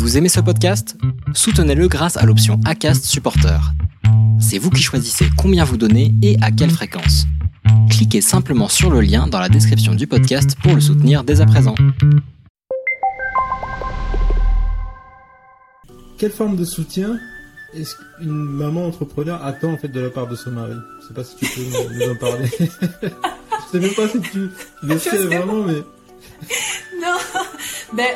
Vous aimez ce podcast? Soutenez-le grâce à l'option ACAST Supporter. C'est vous qui choisissez combien vous donnez et à quelle fréquence. Cliquez simplement sur le lien dans la description du podcast pour le soutenir dès à présent. Quelle forme de soutien est-ce qu'une maman entrepreneur attend en fait de la part de son mari? Je sais pas si tu peux nous, en parler. Je sais même pas si tu le sais vraiment, mais Non, ben,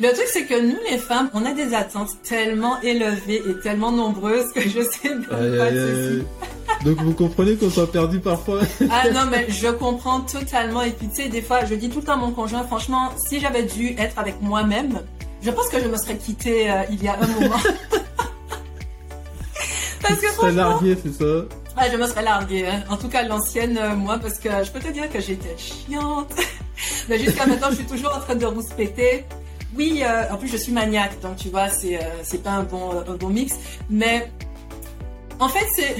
le truc c'est que nous les femmes, on a des attentes tellement élevées et tellement nombreuses que je sais même pas. Donc vous comprenez qu'on soit perdu parfois? Ah non, mais je comprends totalement. Et puis, tu sais, des fois, je dis tout le temps à mon conjoint, franchement, si j'avais dû être avec moi-même, je pense que je me serais quittée euh, il y a un moment. Parce que franchement, largué, c'est ça? Ah, je me serais larguée. hein. En tout cas, l'ancienne, euh, moi, parce que je peux te dire que j'étais chiante. Mais jusqu'à maintenant, je suis toujours en train de rouspéter. Oui, euh, en plus, je suis maniaque, donc tu vois, c'est euh, c'est pas un bon, un bon mix. Mais en fait, c'est.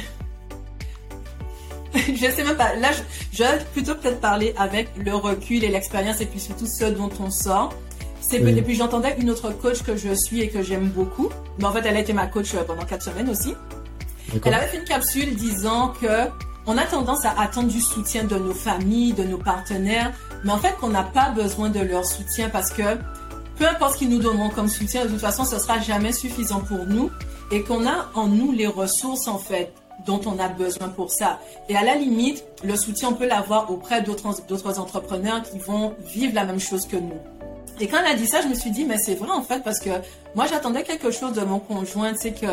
je sais même pas. Là, je, je vais plutôt peut-être parler avec le recul et l'expérience et puis surtout ce dont on sort. C'est Oui. Et puis j'entendais une autre coach que je suis et que j'aime beaucoup. Mais en fait, elle a été ma coach euh, pendant quatre semaines aussi. Elle avait fait une capsule disant que on a tendance à attendre du soutien de nos familles, de nos partenaires, mais en fait qu'on n'a pas besoin de leur soutien parce que peu importe ce qu'ils nous donneront comme soutien, de toute façon, ce sera jamais suffisant pour nous et qu'on a en nous les ressources en fait dont on a besoin pour ça. Et à la limite, le soutien, on peut l'avoir auprès d'autres entrepreneurs qui vont vivre la même chose que nous. Et quand elle a dit ça, je me suis dit, mais c'est vrai en fait, parce que moi j'attendais quelque chose de mon conjoint, sais, que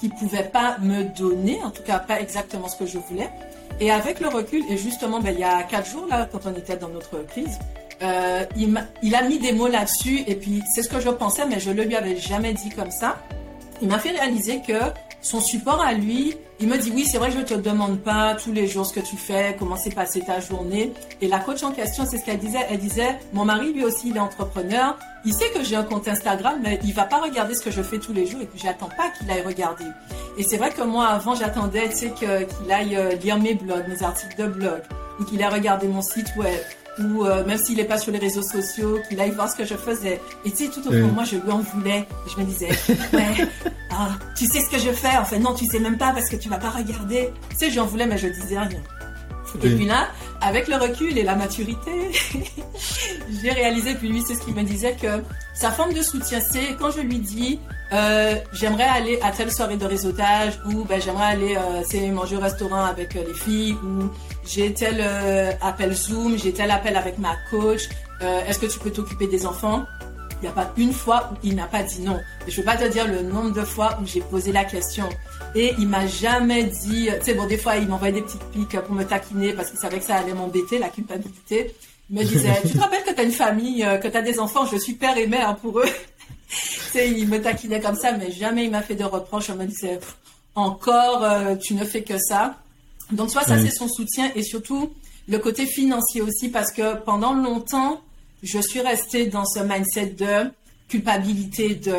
qui pouvait pas me donner, en tout cas pas exactement ce que je voulais. Et avec le recul, et justement, ben, il y a quatre jours là, quand on était dans notre crise, euh, il, a mis des mots là-dessus, et puis c'est ce que je pensais, mais je ne lui avais jamais dit comme ça. Il m'a fait réaliser que son support à lui, il me dit oui, c'est vrai, je te demande pas tous les jours ce que tu fais, comment s'est passée ta journée. Et la coach en question, c'est ce qu'elle disait. Elle disait, mon mari lui aussi, il est entrepreneur. Il sait que j'ai un compte Instagram, mais il va pas regarder ce que je fais tous les jours et puis j'attends pas qu'il aille regarder. Et c'est vrai que moi, avant, j'attendais, qu'il aille euh, lire mes blogs, mes articles de blog, ou qu'il aille regarder mon site web, ou euh, même s'il est pas sur les réseaux sociaux, qu'il aille voir ce que je faisais. Et tu sais, tout au fond, Oui. moi, je lui en voulais. Je me disais, ouais, ah, tu sais ce que je fais? En fait, non, tu sais même pas parce que tu vas pas regarder. Tu sais, j'en voulais, mais je disais rien. Et Oui. puis là, avec le recul et la maturité, j'ai réalisé, puis lui, c'est ce qu'il me disait, que sa forme de soutien, c'est quand je lui dis, euh, j'aimerais aller à telle soirée de réseautage, ou ben, j'aimerais aller euh, manger au restaurant avec euh, les filles, ou j'ai tel appel Zoom, j'ai tel appel avec ma coach, est-ce que tu peux t'occuper des enfants? Il n'y a pas une fois où il n'a pas dit non. Et je ne peux pas te dire le nombre de fois où j'ai posé la question. Et il m'a jamais dit, tu sais, bon, des fois, il m'envoyait des petites piques pour me taquiner parce qu'il savait que ça allait m'embêter, la culpabilité. Il me disait, tu te rappelles que tu as une famille, euh, que tu as des enfants, je suis père et mère pour eux. tu sais, il me taquinait comme ça, mais jamais il m'a fait de reproches. On me disait, encore, euh, tu ne fais que ça. Donc, soit ça, Oui. c'est son soutien et surtout le côté financier aussi parce que pendant longtemps, je suis restée dans ce mindset de culpabilité, de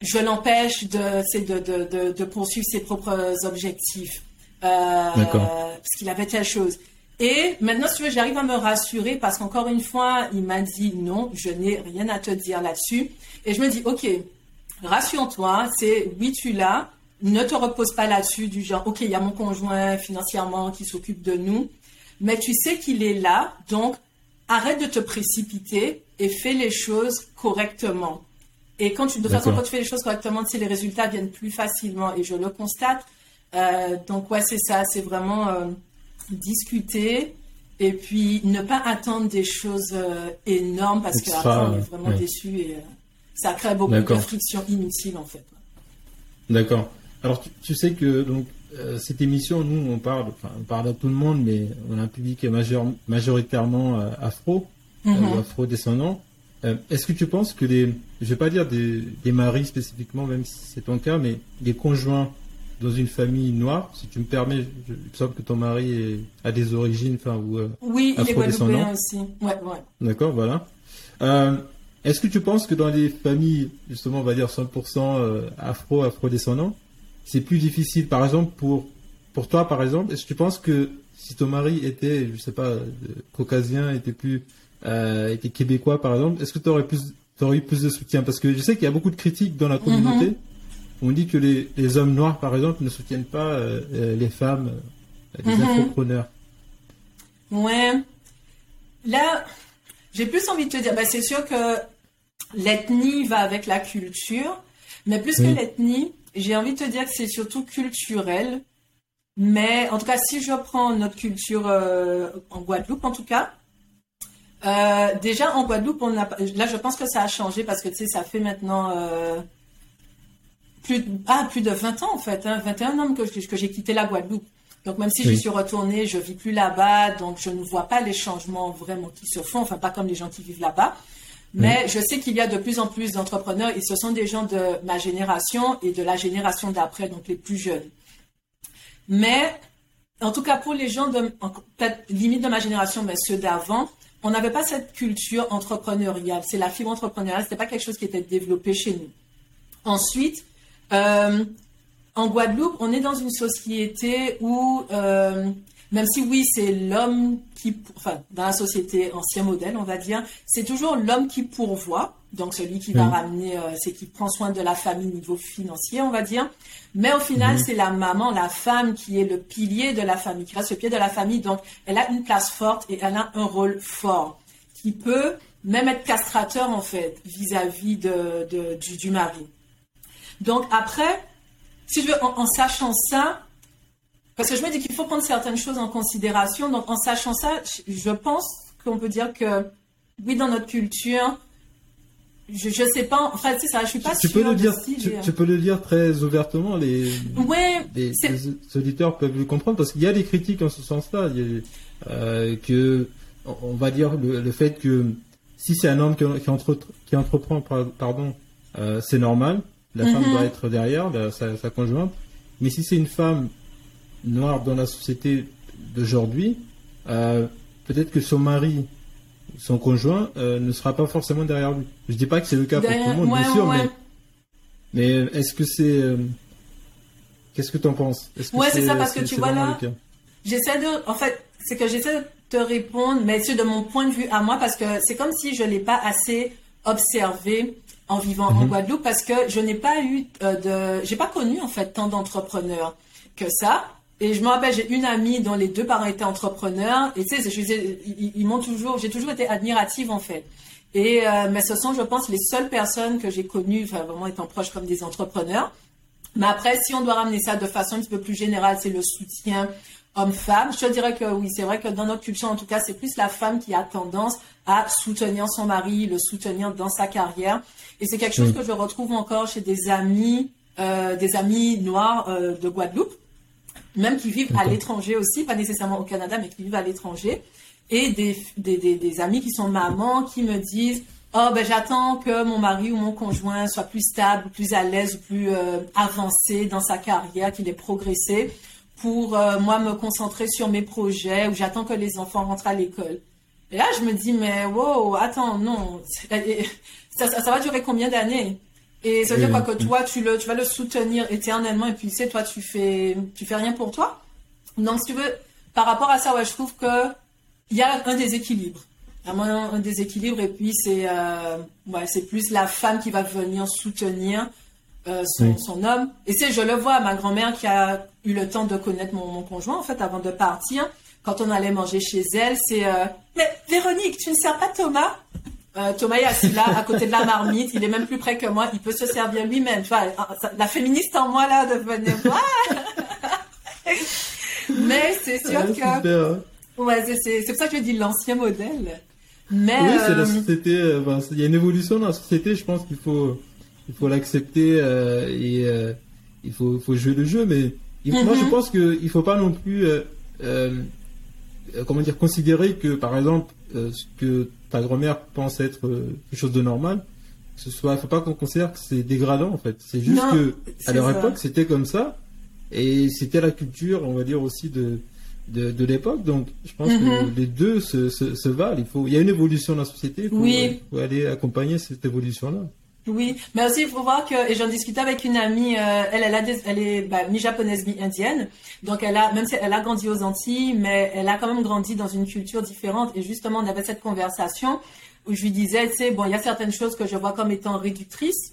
je l'empêche de, de, de, de, de poursuivre ses propres objectifs. Euh, parce qu'il avait telle chose. Et maintenant, si tu veux, j'arrive à me rassurer parce qu'encore une fois, il m'a dit non, je n'ai rien à te dire là-dessus. Et je me dis, ok, rassure-toi, c'est oui, tu l'as. Ne te repose pas là-dessus du genre, ok, il y a mon conjoint financièrement qui s'occupe de nous, mais tu sais qu'il est là, donc arrête de te précipiter et fais les choses correctement. Et quand tu, de toute façon, quand tu fais les choses correctement, tu sais, les résultats viennent plus facilement et je le constate. Euh, donc, ouais, c'est ça, c'est vraiment euh, discuter et puis ne pas attendre des choses euh, énormes parce Extra, qu'après, on est vraiment Ouais. déçu et ça crée beaucoup de D'accord. frictions inutiles en fait. D'accord. Alors tu, tu sais que donc cette émission, nous on parle, enfin on parle à tout le monde, mais on a un public majoritairement afro, ou afro-descendant. Euh, Est-ce que tu penses que les, je vais pas dire des, des maris spécifiquement, même si c'est ton cas, mais des conjoints dans une famille noire, si tu me permets, je, il me semble que ton mari est, a des origines, enfin ou euh, Oui, il est guadeloupéen aussi. Ouais, ouais. D'accord, voilà. Euh, Est-ce que tu penses que dans les familles, justement, on va dire 100% euh, afro, afro-descendants, c'est plus difficile, par exemple, pour, pour toi, par exemple, est-ce que tu penses que si ton mari était, je sais pas, caucasien, était plus, euh, était québécois, par exemple, est-ce que tu aurais eu plus de soutien? Parce que je sais qu'il y a beaucoup de critiques dans la communauté. Mhm. On dit que les, les, hommes noirs, par exemple, ne soutiennent pas euh, euh, les femmes, les mhm. entrepreneurs. Ouais. Là, j'ai plus envie de te dire, bah, c'est sûr que l'ethnie va avec la culture, mais plus que l'ethnie, j'ai envie de te dire que c'est surtout culturel. Mais en tout cas, si je prends notre culture en Guadeloupe, en tout cas, euh, déjà en Guadeloupe, on a, là je pense que ça a changé parce que tu sais, ça fait maintenant euh, plus, ah, plus de 20 ans en fait, hein, 21 ans que, que j'ai quitté la Guadeloupe. Donc même si je suis retournée, je vis plus là-bas, donc je ne vois pas les changements vraiment qui se font, enfin pas comme les gens qui vivent là-bas. Mais je sais qu'il y a de plus en plus d'entrepreneurs et ce sont des gens de ma génération et de la génération d'après, donc les plus jeunes. Mais en tout cas pour les gens de peut-être limite de ma génération, mais ceux d'avant, on n'avait pas cette culture entrepreneuriale. C'est la fibre entrepreneuriale, c'était pas quelque chose qui était développé chez nous. Ensuite, euh, en Guadeloupe, on est dans une société où, euh, même si oui, c'est l'homme qui, enfin, dans la société ancien modèle, on va dire, c'est toujours l'homme qui pourvoit. Donc celui qui va ramener, euh, c'est qui prend soin de la famille niveau financier, on va dire. Mais au final, c'est la maman, la femme qui est le pilier de la famille, qui reste le pied de la famille. Donc elle a une place forte et elle a un rôle fort qui peut même être castrateur en fait vis-à-vis de, du, du, mari. Donc après, si je veux, en, sachant ça, parce que je me dis qu'il faut prendre certaines choses en considération. Donc en sachant ça, je pense qu'on peut dire que oui, dans notre culture, je, je sais pas, enfin, tu sais, ça, je suis pas tu, peux le dire, tu, peux le dire très ouvertement, les, ouais, les, auditeurs peuvent le comprendre parce qu'il y a des critiques en ce sens-là, euh, que, on va dire le, fait que si c'est un homme qui, qui, entre, qui entreprend, pardon, euh, c'est normal, la femme mm-hmm. doit être derrière, sa, sa conjointe, mais si c'est une femme noire dans la société d'aujourd'hui, euh, peut-être que son mari son conjoint euh, ne sera pas forcément derrière lui. Je dis pas que c'est le cas pour tout le monde, bien sûr, mais, mais est-ce que c'est. Euh, qu'est-ce que tu en penses Ouais, c'est ça, parce que tu vois là. J'essaie de. En fait, c'est que j'essaie de te répondre, mais c'est de mon point de vue à moi, parce que c'est comme si je ne l'ai pas assez observé en vivant en mhm. Guadeloupe, parce que je n'ai pas eu euh, de. J'ai pas connu, en fait, tant d'entrepreneurs que ça. Et je me rappelle, j'ai une amie dont les deux parents étaient entrepreneurs. Et tu sais, ils, ils m'ont toujours, j'ai toujours été admirative en fait. Et euh, mais ce sont, je pense, les seules personnes que j'ai connues, enfin vraiment étant proches comme des entrepreneurs. Mais après, si on doit ramener ça de façon un petit peu plus générale, c'est le soutien homme-femme. Je te dirais que oui, c'est vrai que dans notre culture, en tout cas, c'est plus la femme qui a tendance à soutenir son mari, le soutenir dans sa carrière. Et c'est quelque chose que je retrouve encore chez des amis, euh, des amis noirs euh, de Guadeloupe même qui vivent à l'étranger aussi, pas nécessairement au Canada, mais qui vivent à l'étranger, et des, des, des, amis qui sont mamans qui me disent Oh, ben j'attends que mon mari ou mon conjoint soit plus stable, plus à l'aise, plus euh, avancé dans sa carrière, qu'il ait progressé, pour euh, moi me concentrer sur mes projets, ou j'attends que les enfants rentrent à l'école. Et là, je me dis, mais wow, attends, non, ça, ça va durer combien d'années? Et ça veut dire quoi que toi, tu, le, tu vas le soutenir éternellement et puis tu sais, toi, tu fais, tu fais rien pour toi? Donc, si tu veux, par rapport à ça, ouais, je trouve que il y a un déséquilibre. Vraiment un déséquilibre et puis c'est euh, ouais, c'est plus la femme qui va venir soutenir euh, son, son, homme. Et c'est, je le vois, ma grand-mère qui a eu le temps de connaître mon, mon, conjoint, en fait, avant de partir, quand on allait manger chez elle, c'est euh, Mais Véronique, tu ne sers pas Thomas? Euh, Thomas est assis là, à côté de la marmite. Il est même plus près que moi. Il peut se servir lui-même. Tu vois, la féministe en moi là de venir. Mais c'est sûr que. Hein. Ouais, c'est pour ça que je dis l'ancien modèle. Mais oui, c'est la euh, société. Euh, il y a une évolution dans la société. Je pense qu'il faut, il faut l'accepter et il faut, faut jouer le jeu. Mais moi, je mhm. pense qu'il ne faut pas non plus, comment dire, considérer que, par exemple, ce que ta grand-mère pense être euh, quelque chose de normal, ce soit, faut pas qu'on considère que c'est dégradant en fait. C'est juste que à leur époque c'était comme ça et c'était la culture, on va dire aussi de de, l'époque. Donc je pense que mm-hmm. les deux se, se, valent. Il faut, il y a une évolution dans la société. Il faut, oui. faut aller accompagner cette évolution là. Oui, mais aussi il faut voir que et j'en discutais avec une amie, euh, elle est bah, mi-japonaise mi-indienne, donc elle a même si elle a grandi aux Antilles, mais elle a quand même grandi dans une culture différente. Et justement on avait cette conversation où je lui disais, tu sais, bon il y a certaines choses que je vois comme étant réductrices,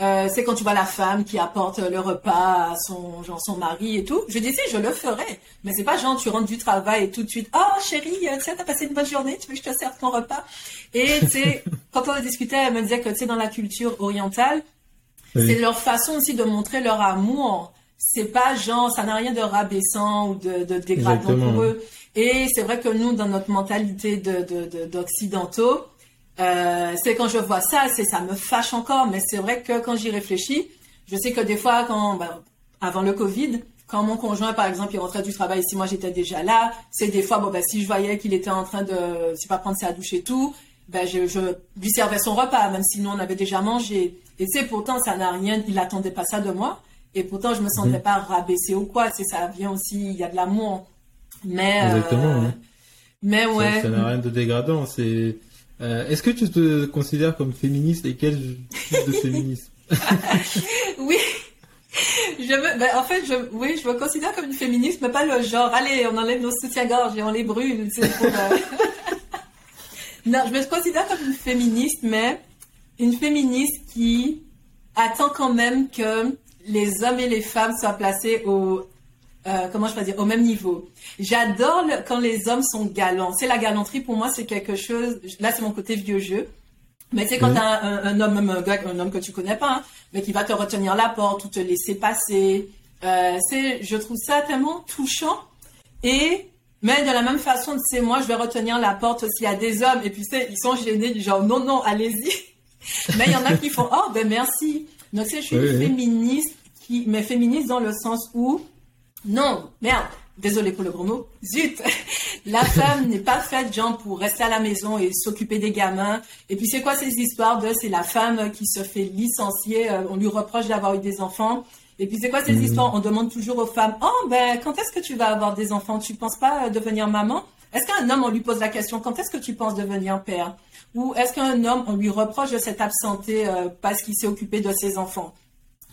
euh, c'est quand tu vois la femme qui apporte le repas à son genre son mari et tout. Je dis si je le ferais, mais c'est pas genre tu rentres du travail et tout de suite oh chérie euh, tu sais t'as passé une bonne journée tu veux que je te serve ton repas? Et tu sais quand on discutait elle me disait que tu sais dans la culture orientale c'est leur façon aussi de montrer leur amour. C'est pas genre ça n'a rien de rabaissant ou de, de dégradant pour eux. Et c'est vrai que nous dans notre mentalité de d'occidentaux euh, c'est quand je vois ça, c'est ça me fâche encore. Mais c'est vrai que quand j'y réfléchis, je sais que des fois, quand ben, avant le Covid, quand mon conjoint, par exemple, il rentrait du travail, si moi j'étais déjà là, c'est des fois, bon, ben, si je voyais qu'il était en train de, c'est pas prendre sa douche et tout, ben, je, je, lui servais son repas, même si nous on avait déjà mangé. Et c'est pourtant, ça n'a rien, il attendait pas ça de moi. Et pourtant, je me sentais mhm. pas rabaissée ou quoi. C'est ça vient aussi, il y a de l'amour. Mais, Exactement. Euh, mais ouais. Ça n'a rien de dégradant. C'est euh, est-ce que tu te considères comme féministe et quel type de féminisme? Oui. Je me, ben, en fait, je, oui, je me considère comme une féministe, mais pas le genre, allez, on enlève nos soutiens-gorge et on les brûle. Euh... non, je me considère comme une féministe, mais une féministe qui attend quand même que les hommes et les femmes soient placés au, euh, comment je peux dire, au même niveau. J'adore quand les hommes sont galants. C'est la galanterie pour moi, c'est quelque chose. Là, c'est mon côté vieux jeu. Mais c'est quand t'as un, un, homme, un, gars, un homme que tu connais pas, hein, mais qui va te retenir la porte ou te laisser passer. Euh, c'est, je trouve ça tellement touchant. Et mais de la même façon, tu sais, moi, je vais retenir la porte s'il y a des hommes. Et puis, tu sais, ils sont gênés du genre, non, non, allez-y. mais il y en a qui font, oh, ben merci. Donc, tu sais, je suis féministe, qui, mais féministe dans le sens où non, merde. Désolée pour le gros mot. Zut. La femme n'est pas faite, genre, pour rester à la maison et s'occuper des gamins. Et puis, c'est quoi ces histoires de, c'est la femme qui se fait licencier, euh, on lui reproche d'avoir eu des enfants. Et puis, c'est quoi ces mhm. histoires? On demande toujours aux femmes, oh, ben, quand est-ce que tu vas avoir des enfants? Tu penses pas euh, devenir maman? Est-ce qu'un homme, on lui pose la question, quand est-ce que tu penses devenir père? Ou est-ce qu'un homme, on lui reproche de s'être absenté euh, parce qu'il s'est occupé de ses enfants?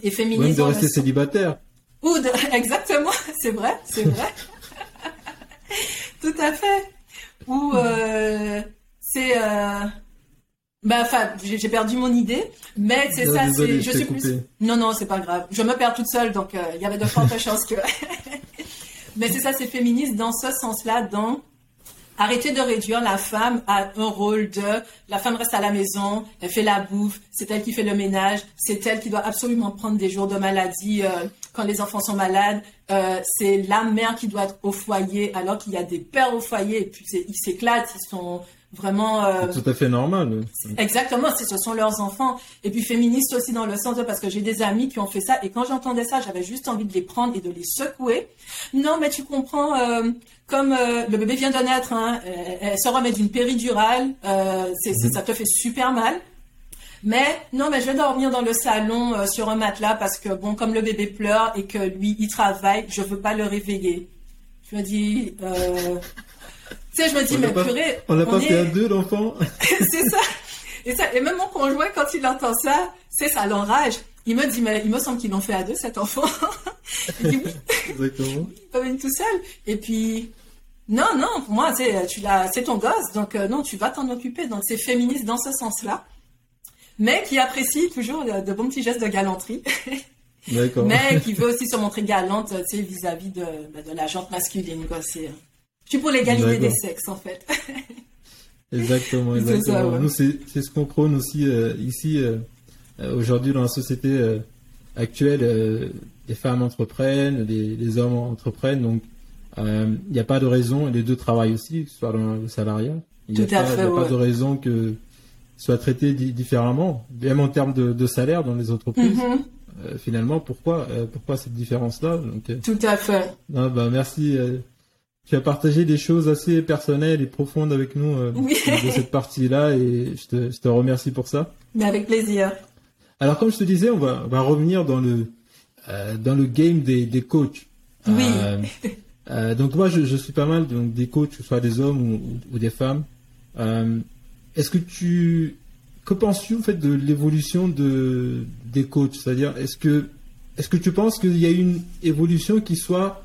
Et féministe. de rester célibataire. Ou de... Exactement, c'est vrai, c'est vrai. Tout à fait. Ou euh, c'est... Euh... Ben, enfin, j'ai perdu mon idée, mais c'est ça, c'est, je suis plus. Non, non, c'est pas grave. Je me perds toute seule, donc euh, il y avait de fortes chances que. mais c'est ça, c'est féministe dans ce sens-là, dans Arrêtez de réduire la femme à un rôle de la femme reste à la maison, elle fait la bouffe, c'est elle qui fait le ménage, c'est elle qui doit absolument prendre des jours de maladie euh, quand les enfants sont malades. Euh, c'est la mère qui doit être au foyer alors qu'il y a des pères au foyer. Et puis ils s'éclatent, ils sont vraiment euh, tout à fait normal. Exactement ce sont leurs enfants. Et puis féministes aussi dans le sens de parce que j'ai des amis qui ont fait ça. Et quand j'entendais ça j'avais juste envie de les prendre et de les secouer. Non mais tu comprends euh, comme euh, le bébé vient de naître hein, elle, se remet d'une péridurale c'est, mhm. ça te fait super mal mais non, mais je vais dormir dans le salon sur un matelas parce que bon, comme le bébé pleure et que lui il travaille, je veux pas le réveiller. Je me dis, tu sais, je me dis, mais purée. On l'a pas fait à deux, l'enfant. c'est ça. Et, ça. et même mon conjoint, quand il entend ça, c'est ça l'enrage. Il me dit, mais il me semble qu'ils l'ont fait à deux, cet enfant. il dit, oui. Exactement. Pas même tout seul. Et puis, non, non, pour moi, tu l'as, c'est ton gosse, donc euh, non, tu vas t'en occuper. Donc c'est féministe dans ce sens-là, mais qui apprécie toujours de, bons petits gestes de galanterie. Mais qui veut aussi se montrer galante, vis-à-vis de, bah, de la jante masculine, quoi. C'est, je suis pour l'égalité des sexes, en fait. exactement, exactement. Nous, c'est ce qu'on prône aussi euh, ici, euh, euh, aujourd'hui, dans la société actuelle. les femmes entreprennent, les, hommes entreprennent, donc il n'y a pas de raison, et les deux travaillent aussi, que ce soit dans le salariat. Il n'y a, pas, pas de raison que soit traité différemment, même en termes de, salaire dans les entreprises. Mm-hmm. finalement, pourquoi, pourquoi cette différence-là? Tout à fait. bah, merci tu as partagé des choses assez personnelles et profondes avec nous euh, de cette partie-là et je te, je te, remercie pour ça. Mais avec plaisir. Alors comme je te disais, on va, on va revenir dans le euh, dans le game des, des coachs. Oui. Euh, euh donc moi je, je, suis pas mal donc des coachs, que ce soit des hommes ou, ou des femmes. Est-ce que tu que penses-tu en fait de l'évolution de des coachs? C'est-à-dire, est-ce que est-ce que tu penses qu'il y a une évolution qui soit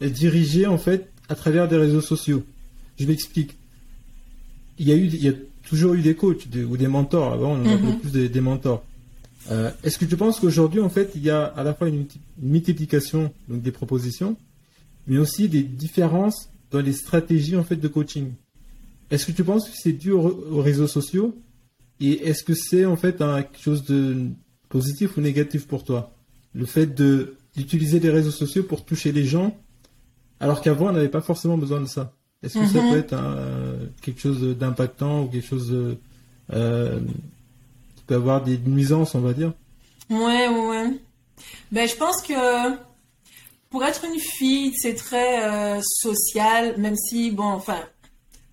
dirigée en fait à travers des réseaux sociaux? Je m'explique. Il y a eu, il y a toujours eu des coachs ou des mentors. Avant, on en appelait plus des, mentors. Euh, est-ce que tu penses qu'aujourd'hui, en fait, il y a à la fois une, multiplication donc des propositions, mais aussi des différences dans les stratégies en fait de coaching? Est-ce que tu penses que c'est dû aux, réseaux sociaux? Et est-ce que c'est en fait un, quelque chose de positif ou négatif pour toi? Le fait de d'utiliser les réseaux sociaux pour toucher les gens, alors qu'avant on n'avait pas forcément besoin de ça. Est-ce que ça mhm. peut être quelque chose d'impactant ou quelque chose euh, qui peut avoir des nuisances, on va dire? Ouais, ouais. Ben, je pense que pour être une fille, c'est très euh, social, même si, bon, enfin,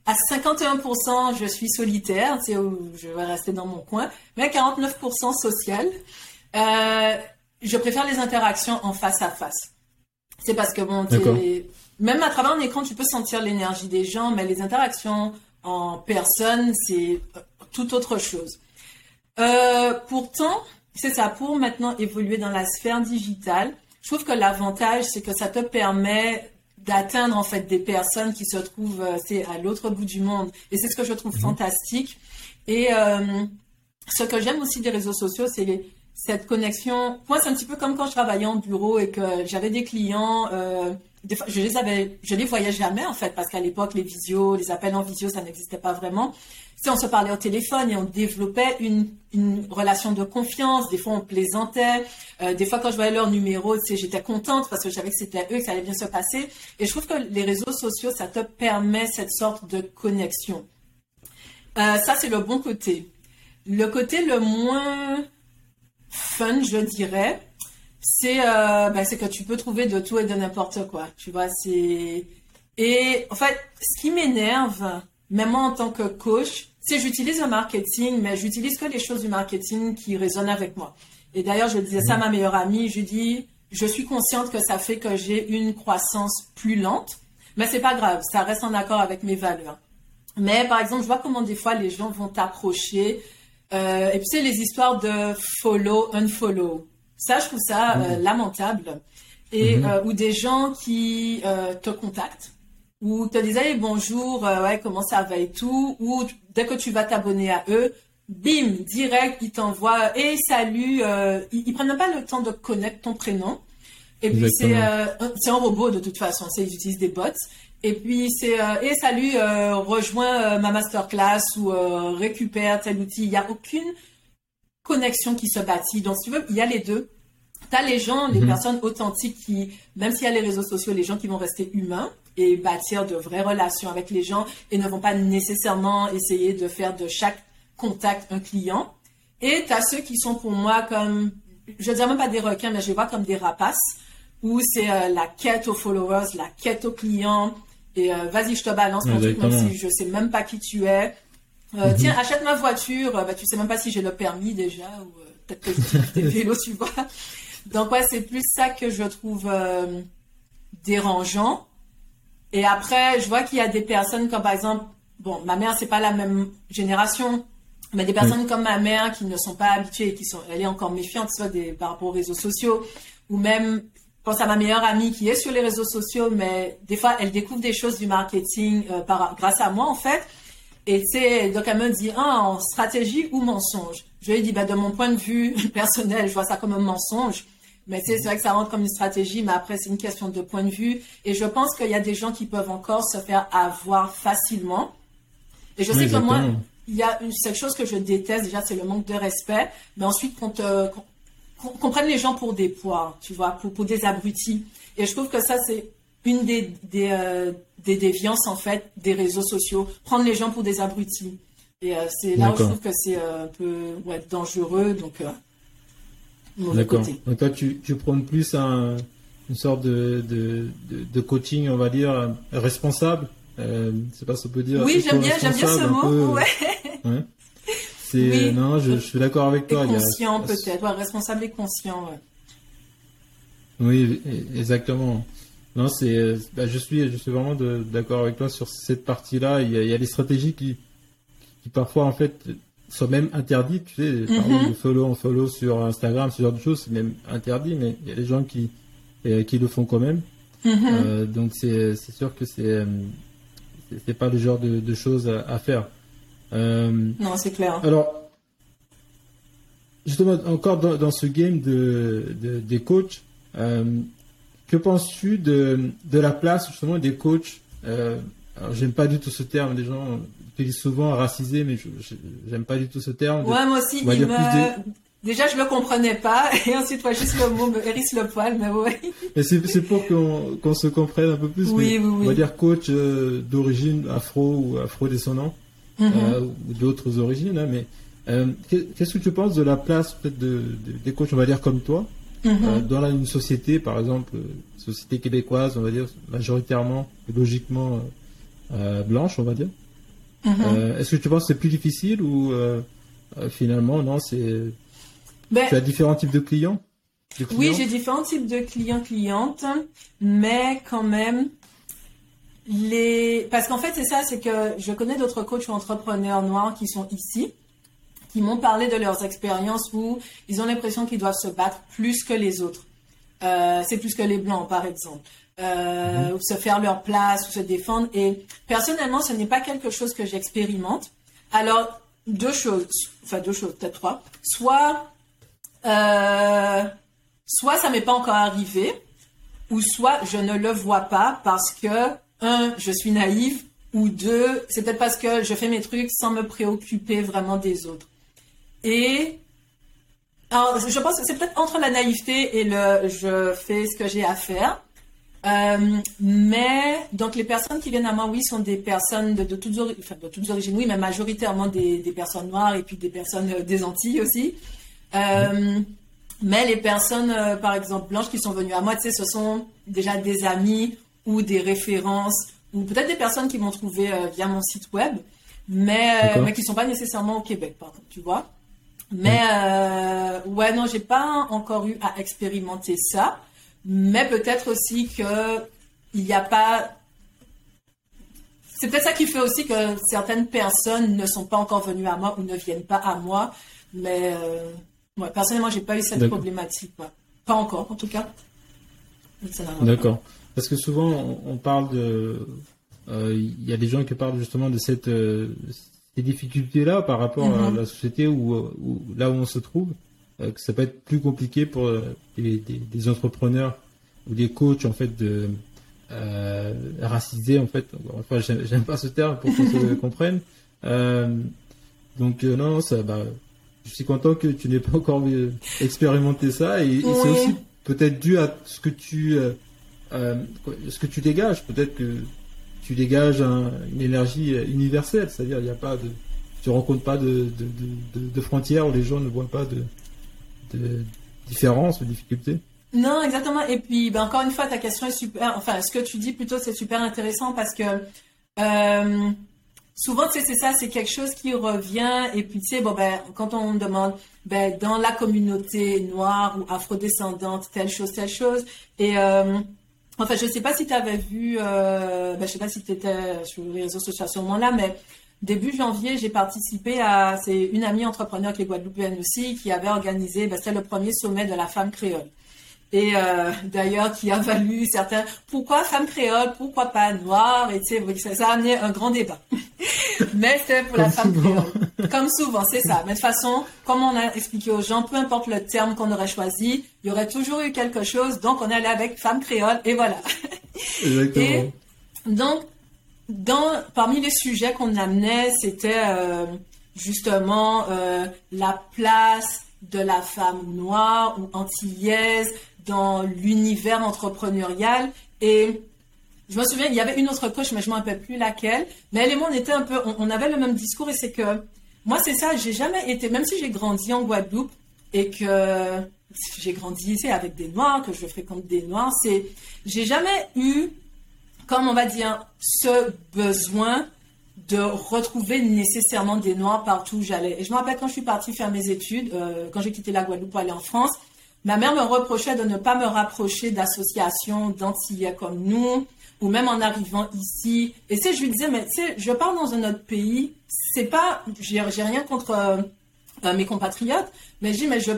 à 51%, je suis solitaire, tu sais, je vais rester dans mon coin, mais à 49% social. Euh, je préfère les interactions en face à face. C'est parce que bon, même à travers un écran, tu peux sentir l'énergie des gens, mais les interactions en personne, c'est euh, tout autre chose. Euh, pourtant, c'est ça, pour maintenant évoluer dans la sphère digitale, je trouve que l'avantage, c'est que ça te permet d'atteindre en fait des personnes qui se trouvent c'est euh, à l'autre bout du monde. Et c'est ce que je trouve mhm. fantastique. Et ce que j'aime aussi des réseaux sociaux, c'est cette connexion. Moi, c'est un petit peu comme quand je travaillais en bureau et que j'avais des clients. Euh, je les avais, je les voyais jamais en fait parce qu'à l'époque, les visios, les appels en visio, ça n'existait pas vraiment. Si on se parlait au téléphone et on développait une, relation de confiance. Des fois, on plaisantait. Euh, des fois, quand je voyais leur numéro, tu sais, j'étais contente parce que je savais que c'était eux, que ça allait bien se passer. Et je trouve que les réseaux sociaux, ça te permet cette sorte de connexion. Euh, ça, c'est le bon côté. Le côté le moins fun, je dirais, c'est euh, c'est que tu peux trouver de tout et de n'importe quoi. Tu vois, c'est et en fait, ce qui m'énerve, même moi en tant que coach, c'est j'utilise le marketing, mais j'utilise que les choses du marketing qui résonnent avec moi. Et d'ailleurs, je disais ça à ma meilleure amie, je dis, je suis consciente que ça fait que j'ai une croissance plus lente, mais c'est pas grave, ça reste en accord avec mes valeurs. Mais par exemple, je vois comment des fois les gens vont t'approcher euh, et puis c'est les histoires de follow, unfollow. Ça, je trouve ça euh, lamentable. Et mhm. euh, ou des gens qui te contactent ou te disent hey, bonjour, ouais comment ça va et tout. Ou dès que tu vas t'abonner à eux, bim, direct, ils t'envoient et salut. ils, ils prennent même pas le temps de connaître ton prénom. Et puis c'est c'est un robot de toute façon. Ils utilisent des bots. Et puis c'est euh, et salut, euh, rejoins euh, ma masterclass ou récupère tel outil. Il n'y a aucune connexion qui se bâtit. Donc si tu veux, il y a les deux. Tu as les gens, les mhm. personnes authentiques qui, même s'il y a les réseaux sociaux, les gens qui vont rester humains et bâtir de vraies relations avec les gens et ne vont pas nécessairement essayer de faire de chaque contact un client. Et tu as ceux qui sont pour moi comme, je ne dirais même pas des requins, mais je les vois comme des rapaces, où c'est la quête aux followers, la quête aux clients, et euh, vas-y, je te balance mon truc, même si je sais même pas qui tu es. Euh, mhm. Tiens, achète ma voiture. Bah, tu sais même pas si j'ai le permis déjà, ou euh, peut-être que je des vélos, tu vois. Donc ouais, c'est plus ça que je trouve dérangeant. Et après, je vois qu'il y a des personnes comme par exemple, bon, ma mère c'est pas la même génération, mais des personnes comme ma mère qui ne sont pas habituées, qui sont, elle est encore méfiante, soit des, par rapport aux réseaux sociaux, ou même pense à ma meilleure amie qui est sur les réseaux sociaux, mais des fois, elle découvre des choses du marketing euh, par, grâce à moi, en fait. Et tu sais, donc elle me dit, ah, en stratégie ou mensonge Je lui ai dit, bah, de mon point de vue personnel, je vois ça comme un mensonge. Mais c'est vrai que ça rentre comme une stratégie, mais après, c'est une question de point de vue. Et je pense qu'il y a des gens qui peuvent encore se faire avoir facilement. Et je sais que moi, il y a une, cette chose que je déteste, déjà, c'est le manque de respect. Mais ensuite, qu'on te, qu'on prenne les gens pour des poids, tu vois, pour, pour des abrutis. Et je trouve que ça, c'est une des, des, euh, des, déviances, en fait, des réseaux sociaux. Prendre les gens pour des abrutis. Et euh, c'est là où je trouve que c'est euh, un peu ouais, dangereux. Donc, D'accord. Donc, toi, tu, tu prônes plus un, une sorte de, de, de, coaching, on va dire, responsable. Euh, c'est pas ce qu'on peut dire. Oui, j'aime bien, j'aime bien ce mot. ouais. ouais. Oui. non, je, suis d'accord avec toi. Conscient peut-être, responsable et conscient. Oui, exactement. Non, c'est, bah, je suis, je suis vraiment d'accord avec toi sur cette partie-là. Il y a, il y a des stratégies qui, qui parfois en fait sont même interdits. Tu sais, par Mhm. exemple, de follow en follow sur Instagram, ce genre de choses, c'est même interdit, mais il y a des gens qui, euh, qui le font quand même. Mhm. Euh, donc c'est sûr que c'est euh, c'est- c'est pas le genre de, de choses à, à faire. Euh, Non, c'est clair. alors, justement, encore dans, dans ce game de, de- des coachs, euh, que penses-tu de, de la place justement des coachs euh, Alors, j'aime pas du tout ce terme. Les gens utilisent souvent racisé, mais j'aime pas du tout ce terme. de- Ouais, moi aussi, il me... Déjà, je le comprenais pas, et ensuite, ouais, juste le mot me hérisse le poil, mais ouais. Mais c'est pour qu'on se comprenne un peu plus. Oui, mais oui, oui. On va dire coach euh, d'origine afro ou afro-descendant. Mhm. euh, ou d'autres origines. hein, mais euh, qu'est- qu'est-ce que tu penses de la place peut-être de, de- des coachs, on va dire comme toi, Mhm. euh, dans la- une société, par exemple, société québécoise, on va dire majoritairement, et logiquement euh, euh, blanche, on va dire. Mhm. Euh, Est-ce que tu penses que c'est plus difficile ou finalement non, c'est Ben, tu as différents types de clients. de Oui, j'ai différents types de clients, clientes, mais quand même, les... Parce qu'en fait, c'est ça, c'est que je connais d'autres coachs ou entrepreneurs noirs qui sont ici, qui m'ont parlé de leurs expériences où ils ont l'impression qu'ils doivent se battre plus que les autres. Euh, c'est plus que les blancs, par exemple. Euh, ou se faire leur place ou se défendre. Et personnellement, ce n'est pas quelque chose que j'expérimente. Alors, deux choses, enfin deux choses, peut-être trois. Soit euh, soit ça m'est pas encore arrivé, ou soit je ne le vois pas parce que, un, je suis naïve, ou deux, c'est peut-être parce que je fais mes trucs sans me préoccuper vraiment des autres. Et alors, je pense que c'est peut-être entre la naïveté et le je fais ce que j'ai à faire. Euh, mais donc les personnes qui viennent à moi, oui, sont des personnes de, de, toutes, ori- enfin, de toutes origines, oui, mais majoritairement des, des personnes noires et puis des personnes euh, des Antilles aussi. Euh, mais les personnes, par exemple, blanches qui sont venues à moi, tu sais, ce sont déjà des amis ou des références ou peut-être des personnes qui m'ont trouvé via mon site web, mais, mais qui sont pas nécessairement au Québec, par contre, tu vois. Mais euh, ouais, non, j'ai pas encore eu à expérimenter ça. Mais peut-être aussi que il n'y a pas. C'est peut-être ça qui fait aussi que certaines personnes ne sont pas encore venues à moi ou ne viennent pas à moi. Mais euh, ouais, personnellement, j'ai pas eu cette problématique. ouais. Pas encore, en tout cas. D'accord. Parce que souvent, on, on parle de. euh, Il y a des gens qui parlent justement de cette, euh, ces difficultés-là par rapport à Mhm. la société où, où- là où on se trouve, euh, que ça peut être plus compliqué pour euh, des, des- des entrepreneurs ou des coachs en fait de euh, racisés en fait. Fois, j'aime pas ce terme pour qu'on se comprenne. Donc non, ça, bah, je suis content que tu n'aies pas encore expérimenté ça et, et c'est aussi peut-être dû à ce que tu euh, ce que tu dégages. Peut-être que tu dégages un- une énergie euh, universelle, c'est-à-dire il n'y a pas de, tu rencontres pas de, de, de, frontières où les gens ne voient pas de, de différences ou difficultés. Non, exactement. Et puis, ben, encore une fois, ta question est super. Enfin, ce que tu dis plutôt, c'est super intéressant parce que euh, souvent, tu sais, c'est ça, c'est quelque chose qui revient. Et puis, tu sais, bon, ben, quand on demande, ben, dans la communauté noire ou afrodescendante, telle chose, telle chose. Et euh, enfin, je sais pas si tu avais vu, euh, ben, je sais pas si tu étais sur les réseaux sociaux à ce moment-là, mais début janvier, j'ai participé à, c'est une amie entrepreneur qui est guadeloupéenne aussi, qui avait organisé, ben, le premier sommet de la femme créole. Et euh, d'ailleurs, qui a valu certains. Pourquoi femme créole Pourquoi pas noire Et tu sais, ça, ça a amené un grand débat. Mais c'était pour la femme souvent. créole. Comme souvent, c'est ça. Mais de toute façon, comme on a expliqué aux gens, peu importe le terme qu'on aurait choisi, il y aurait toujours eu quelque chose. Donc, on allait avec femme créole et voilà. Exactement. Et donc, dans, parmi les sujets qu'on amenait, c'était euh, justement euh, la place de la femme noire ou antillaise dans l'univers entrepreneurial. Et je me souviens, il y avait une autre coach, mais je ne me rappelle plus laquelle. Mais elle et moi, on était un peu, on, avait le même discours et c'est que moi, c'est ça, j'ai jamais été, même si j'ai grandi en Guadeloupe et que j'ai grandi sais, avec des noirs, que je fréquente des noirs, c'est, j'ai jamais eu comme on va dire, ce besoin de retrouver nécessairement des Noirs partout où j'allais. Et je me rappelle quand je suis partie faire mes études, euh, quand j'ai quitté la Guadeloupe pour aller en France, ma mère me reprochait de ne pas me rapprocher d'associations d'Antillais comme nous, ou même en arrivant ici. Et sais, je lui disais, mais tu sais, je pars dans un autre pays, c'est pas, j'ai rien contre euh, mes compatriotes, mais je dis, mais je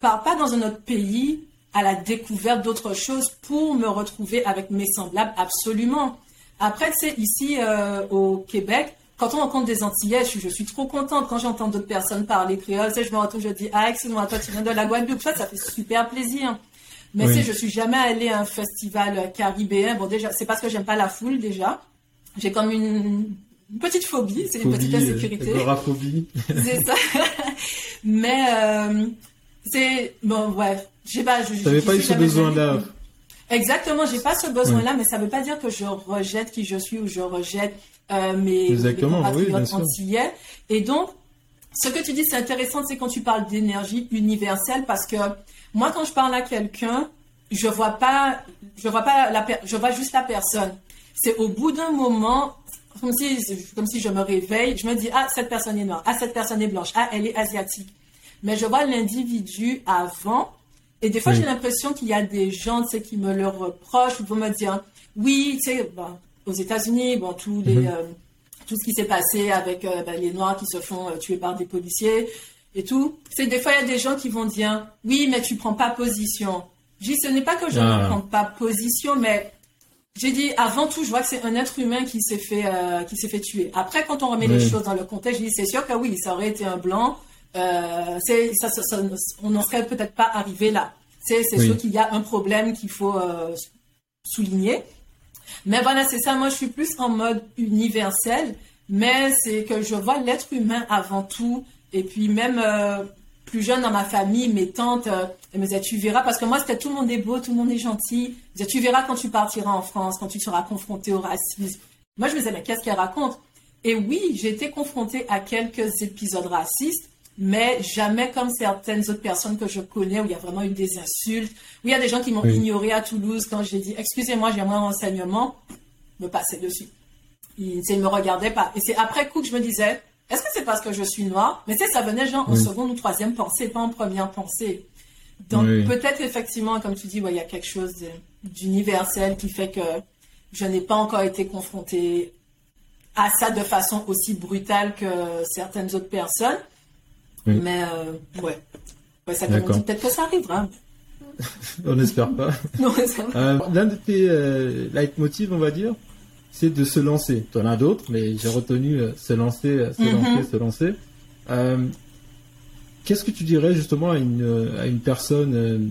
pars pas dans un autre pays à la découverte d'autres choses pour me retrouver avec mes semblables, absolument. Après, tu sais, ici euh, au Québec, quand on rencontre des Antillais, je, suis trop contente quand j'entends d'autres personnes parler créole. Je me retrouve, je dis, ah, excuse-moi, toi, tu viens de la Guadeloupe. Ça, ça fait super plaisir. Mais sais, je suis jamais allée à un festival caribéen. Bon, déjà, c'est parce que j'aime pas la foule, déjà. J'ai comme une, petite phobie, c'est une petite insécurité. Agoraphobie. c'est ça. Mais, euh, c'est, bon, bref. Je sais pas, je, n'avais pas eu ce besoin-là. Exactement, j'ai pas ce besoin-là, mais ça veut pas dire que je rejette qui je suis ou je rejette euh, mes, Exactement, compatriotes antillais. Et donc, ce que tu dis, c'est intéressant, c'est quand tu parles d'énergie universelle, parce que moi, quand je parle à quelqu'un, je vois pas, je vois pas la, je vois juste la personne. C'est au bout d'un moment, comme si, comme si je me réveille, je me dis, ah, cette personne est noire, ah, cette personne est blanche, ah, elle est asiatique. Mais je vois l'individu avant, et des fois, j'ai l'impression qu'il y a des gens, tu sais, qui me le reprochent, ou vont me dire, oui, tu sais, aux États-Unis, bon, tous les, mhm. euh, tout ce qui s'est passé avec euh, ben, les Noirs qui se font euh, tuer par des policiers et tout. C'est des fois il y a des gens qui vont dire oui, mais tu prends pas position. Je dis ce n'est pas que je ne ah. prends pas position, mais j'ai dit avant tout, je vois que c'est un être humain qui s'est fait qui s'est fait tuer. Après, quand on remet les choses dans le contexte, je dis c'est sûr que oui, ça aurait été un blanc. Ça, on n'en serait peut-être pas arrivé là. C'est sûr qu'il y a un problème qu'il faut souligner. Mais voilà, c'est ça. Moi, je suis plus en mode universel, mais c'est que je vois l'être humain avant tout. Et puis même euh, plus jeune dans ma famille, mes tantes, euh, elles me disaient, tu verras, parce que moi, c'était tout le monde est beau, tout le monde est gentil. Elles disaient, tu verras quand tu partiras en France, quand tu seras confronté au racisme. Moi, je me disais, mais qu'est-ce qu'elle raconte? Et oui, j'ai été confrontée à quelques épisodes racistes, mais jamais comme certaines autres personnes que je connais où il y a vraiment eu des insultes, où il y a des gens qui m'ont ignoré à Toulouse quand j'ai dit excusez-moi, j'aimerais un renseignement, me passer dessus. Ils ne me regardaient pas. Et c'est après coup que je me disais est-ce que c'est parce que je suis noire? Mais sais, ça venait genre en seconde ou troisième pensée, pas en première pensée. Donc peut-être effectivement, comme tu dis, il y a quelque chose d'universel qui fait que je n'ai pas encore été confrontée à ça de façon aussi brutale que certaines autres personnes. Mais euh, ouais. ouais, ça peut-être que ça arrivera. on n'espère pas. euh, L'un de tes euh, leitmotivs, on va dire, c'est de se lancer. Tu en as d'autres, mais j'ai retenu euh, se lancer, euh, se mm-hmm. lancer, se lancer. Qu'est-ce que tu dirais justement à une, à une personne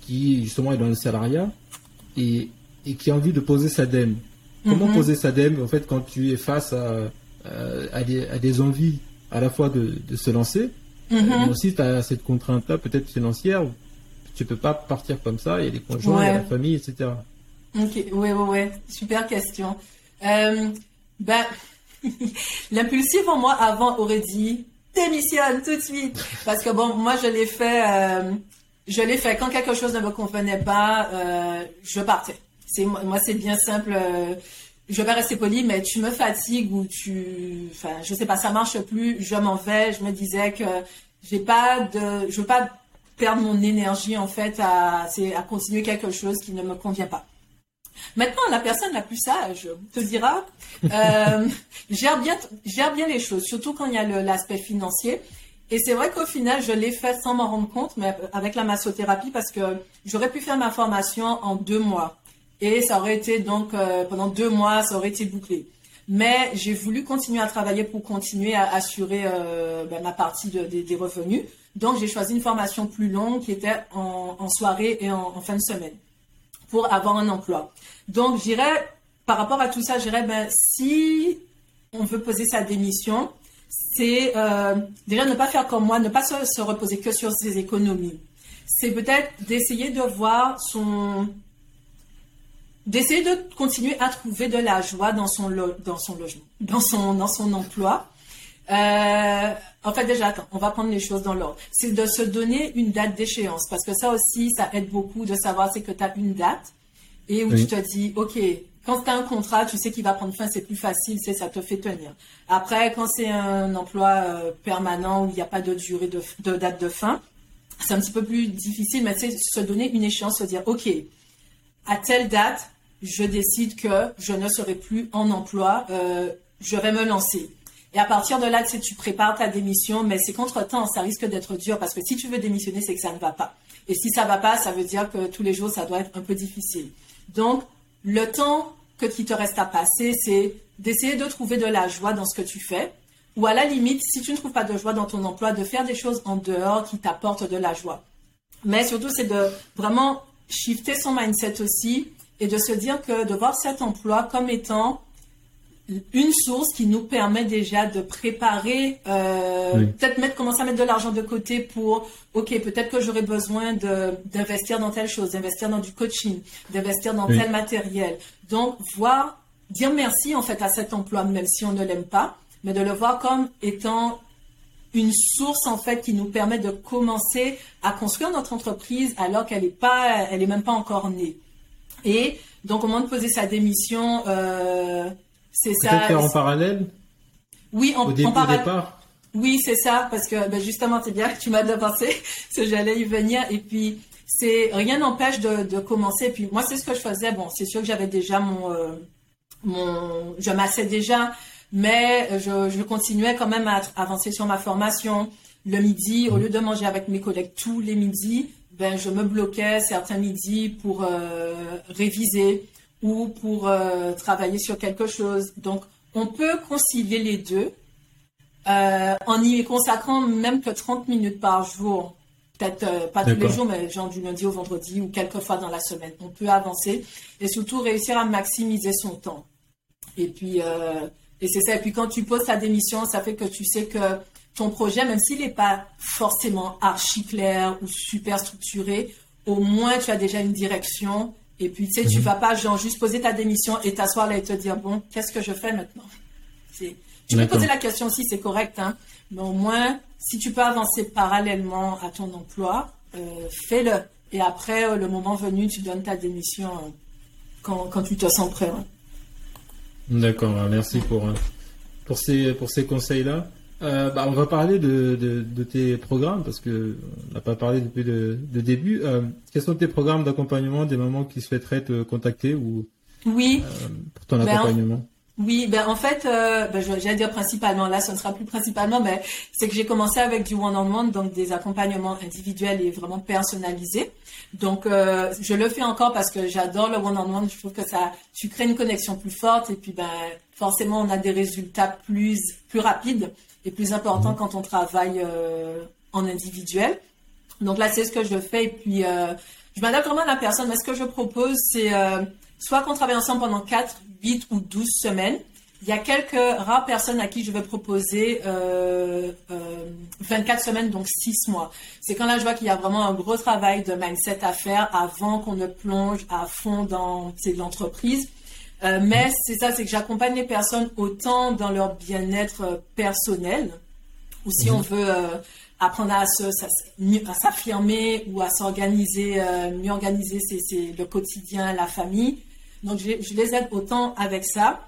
qui justement est dans le salariat et, et qui a envie de poser sa dème? Comment mm-hmm. poser sa dème en fait quand tu es face à, à, des, à des envies à la fois de, se lancer, mhm. mais aussi tu as cette contrainte-là, peut-être financière, où tu peux pas partir comme ça, il y a les conjoints, il y a la famille, etc. Ok, oui, oui, oui, super question. Euh, ben, l'impulsif en moi avant aurait dit démissionne tout de suite, parce que bon, moi je l'ai fait, euh, je l'ai fait quand quelque chose ne me convenait pas, euh, je partais. C'est moi, c'est bien simple je vais rester poli, mais tu me fatigues ou tu, enfin, je sais pas, ça marche plus, je m'en vais. Je me disais que j'ai pas de, je veux pas perdre mon énergie en fait à, à continuer quelque chose qui ne me convient pas. Maintenant, la personne la plus sage te dira, euh, gère bien, gère bien les choses, surtout quand il y a l'aspect financier. Et c'est vrai qu'au final, je l'ai fait sans m'en rendre compte, mais avec la massothérapie, parce que j'aurais pu faire ma formation en deux mois. Et ça aurait été donc euh, pendant deux mois, ça aurait été bouclé. Mais j'ai voulu continuer à travailler pour continuer à assurer euh, ben, ma partie des revenus. Donc j'ai choisi une formation plus longue qui était en, soirée et en, fin de semaine pour avoir un emploi. Donc j'irais, par rapport à tout ça, j'irais, ben, si on veut poser sa démission, c'est euh, déjà ne pas faire comme moi, ne pas se reposer que sur ses économies. C'est peut-être d'essayer de voir son, d'essayer de continuer à trouver de la joie dans son, dans son logement, dans son, dans son emploi. Euh, en fait, déjà, attends, on va prendre les choses dans l'ordre. C'est de se donner une date d'échéance, parce que ça aussi, ça aide beaucoup de savoir c'est que tu as une date et où tu te dis, OK, quand tu as un contrat, tu sais qu'il va prendre fin, c'est plus facile, c'est ça te fait tenir. Après, quand c'est un emploi euh, permanent où il n'y a pas de durée de, de date de fin, c'est un petit peu plus difficile, mais c'est se donner une échéance, se dire, OK, à telle date, je décide que je ne serai plus en emploi, euh, je vais me lancer. Et à partir de là, tu, sais, tu prépares ta démission, mais c'est contre-temps, ça risque d'être dur parce que si tu veux démissionner, c'est que ça ne va pas. Et si ça va pas, ça veut dire que tous les jours, ça doit être un peu difficile. Donc, le temps que qui te reste à passer, c'est d'essayer de trouver de la joie dans ce que tu fais. Ou à la limite, si tu ne trouves pas de joie dans ton emploi, de faire des choses en dehors qui t'apportent de la joie. Mais surtout, c'est de vraiment shifter son mindset aussi et de se dire que de voir cet emploi comme étant une source qui nous permet déjà de préparer, euh, peut-être mettre, commencer à mettre de l'argent de côté pour, ok, peut-être que j'aurai besoin d'investir dans telle chose, d'investir dans du coaching, d'investir dans tel matériel. Donc, voir, dire merci en fait à cet emploi, même si on ne l'aime pas, mais de le voir comme étant une source en fait qui nous permet de commencer à construire notre entreprise alors qu'elle n'est pas, elle est même pas encore née. Et donc au moment de poser sa démission, euh, c'est ça. Faire en parallèle. Oui, en, au, départ. Oui, c'est ça, parce que ben justement, c'est bien que tu m'as devancé, que j'allais y venir. Et puis, c'est rien n'empêche de, de, commencer. puis moi, c'est ce que je faisais. Bon, c'est sûr que j'avais déjà mon, euh, mon, je massais déjà, mais je, je, continuais quand même à avancer sur ma formation. Le midi, au lieu de manger avec mes collègues tous les midis, ben je me bloquais certains midis pour euh, réviser ou pour euh, travailler sur quelque chose. Donc, on peut concilier les deux euh, en y consacrant même que 30 minutes par jour. Peut-être pas tous les jours, mais genre du lundi au vendredi ou quelques fois dans la semaine. On peut avancer et surtout réussir à maximiser son temps. Et puis, et c'est ça. Et puis quand tu poses ta démission, ça fait que tu sais que ton projet, même s'il n'est pas forcément archi clair ou super structuré, au moins tu as déjà une direction et puis, tu sais, tu mhm. vas pas, genre, juste poser ta démission et t'asseoir là et te dire, bon, qu'est-ce que je fais maintenant? Tu peux poser la question aussi, c'est correct, hein. Mais au moins, si tu peux avancer parallèlement à ton emploi, euh, fais-le. Et après, euh, le moment venu, tu donnes ta démission euh, quand, quand, tu te sens prêt. D'accord, merci pour, pour ces, pour ces conseils-là. Euh, bah, on va parler de, de, tes programmes parce que on n'a pas parlé depuis le, début. Euh, quels sont tes programmes d'accompagnement des mamans qui souhaiteraient te contacter ou oui euh, pour ton ben, accompagnement? Oui, ben en fait, ben, j'allais dire principalement. Là, ce ne sera plus principalement, mais c'est que j'ai commencé avec du one-on-one, donc des accompagnements individuels et vraiment personnalisés. Donc, je le fais encore parce que j'adore le one-on-one. Je trouve que ça, tu crées une connexion plus forte et puis ben forcément, on a des résultats plus plus rapides est plus important mhm. quand on travaille euh, en individuel. Donc là, c'est ce que je fais. Et puis, euh, je m'adapte vraiment à la personne. Mais ce que je propose, c'est euh, soit qu'on travaille ensemble pendant 4, 8 ou 12 semaines. Il y a quelques rares personnes à qui je vais proposer 24 semaines, donc 6 mois. C'est quand là, je vois qu'il y a vraiment un gros travail de mindset à faire avant qu'on ne plonge à fond dans l'entreprise. Euh, mais c'est ça, c'est que j'accompagne les personnes autant dans leur bien-être euh, personnel, ou si on mhm. veut euh, apprendre à, s'affirmer ou à s'organiser, mieux organiser c'est, le quotidien, la famille. Donc je, je, les aide autant avec ça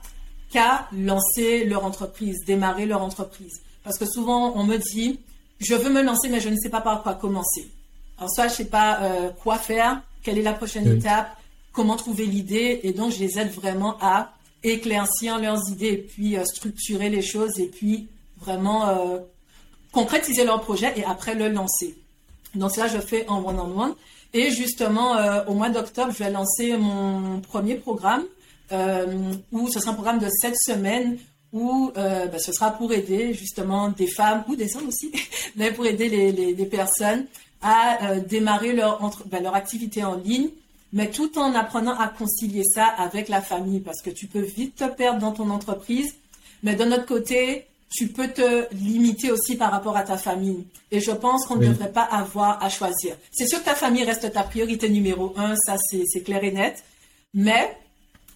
qu'à lancer leur entreprise, démarrer leur entreprise. Parce que souvent on me dit, je veux me lancer mais je ne sais pas par quoi commencer. Alors soit je ne sais pas quoi faire, quelle est la prochaine étape, comment trouver l'idée. Et donc, je les aide vraiment à éclaircir leurs idées puis euh, structurer les choses et puis vraiment euh, concrétiser leur projet et après le lancer. Donc, ça, je fais en one-on-one. Et justement, euh, au mois d'octobre, je vais lancer mon premier programme où ce sera un programme de sept semaines où ben, ce sera pour aider justement des femmes ou des hommes aussi, mais pour aider les, personnes à démarrer leur, ben, leur activité en ligne mais tout en apprenant à concilier ça avec la famille, parce que tu peux vite te perdre dans ton entreprise, mais d'un autre côté, tu peux te limiter aussi par rapport à ta famille. Et je pense qu'on ne devrait pas avoir à choisir. C'est sûr que ta famille reste ta priorité numéro un, ça c'est clair et net, mais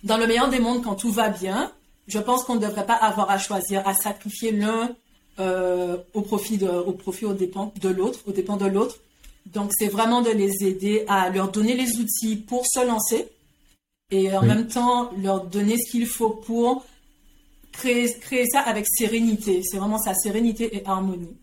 dans le meilleur des mondes, quand tout va bien, je pense qu'on ne devrait pas avoir à choisir, à sacrifier l'un euh, au profit de, au profit au dépens de l'autre, au dépens de l'autre. Donc, c'est vraiment de les aider à leur donner les outils pour se lancer et en même temps leur donner ce qu'il faut pour créer, créer ça avec sérénité. C'est vraiment ça, sérénité et harmonie.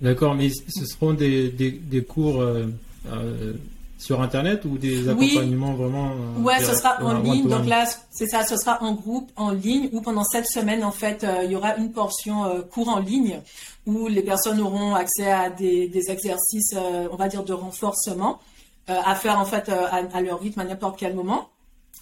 D'accord, mais ce seront des, des, cours euh, euh, sur Internet ou des accompagnements vraiment euh, Ouais, ce sera en ligne. Donc là, c'est ça, ce sera en groupe, en ligne, ou pendant cette semaine, en fait, euh, il y aura une portion euh, cours en ligne où les personnes auront accès à des, exercices, on va dire, de renforcement à faire en fait à, leur rythme à n'importe quel moment.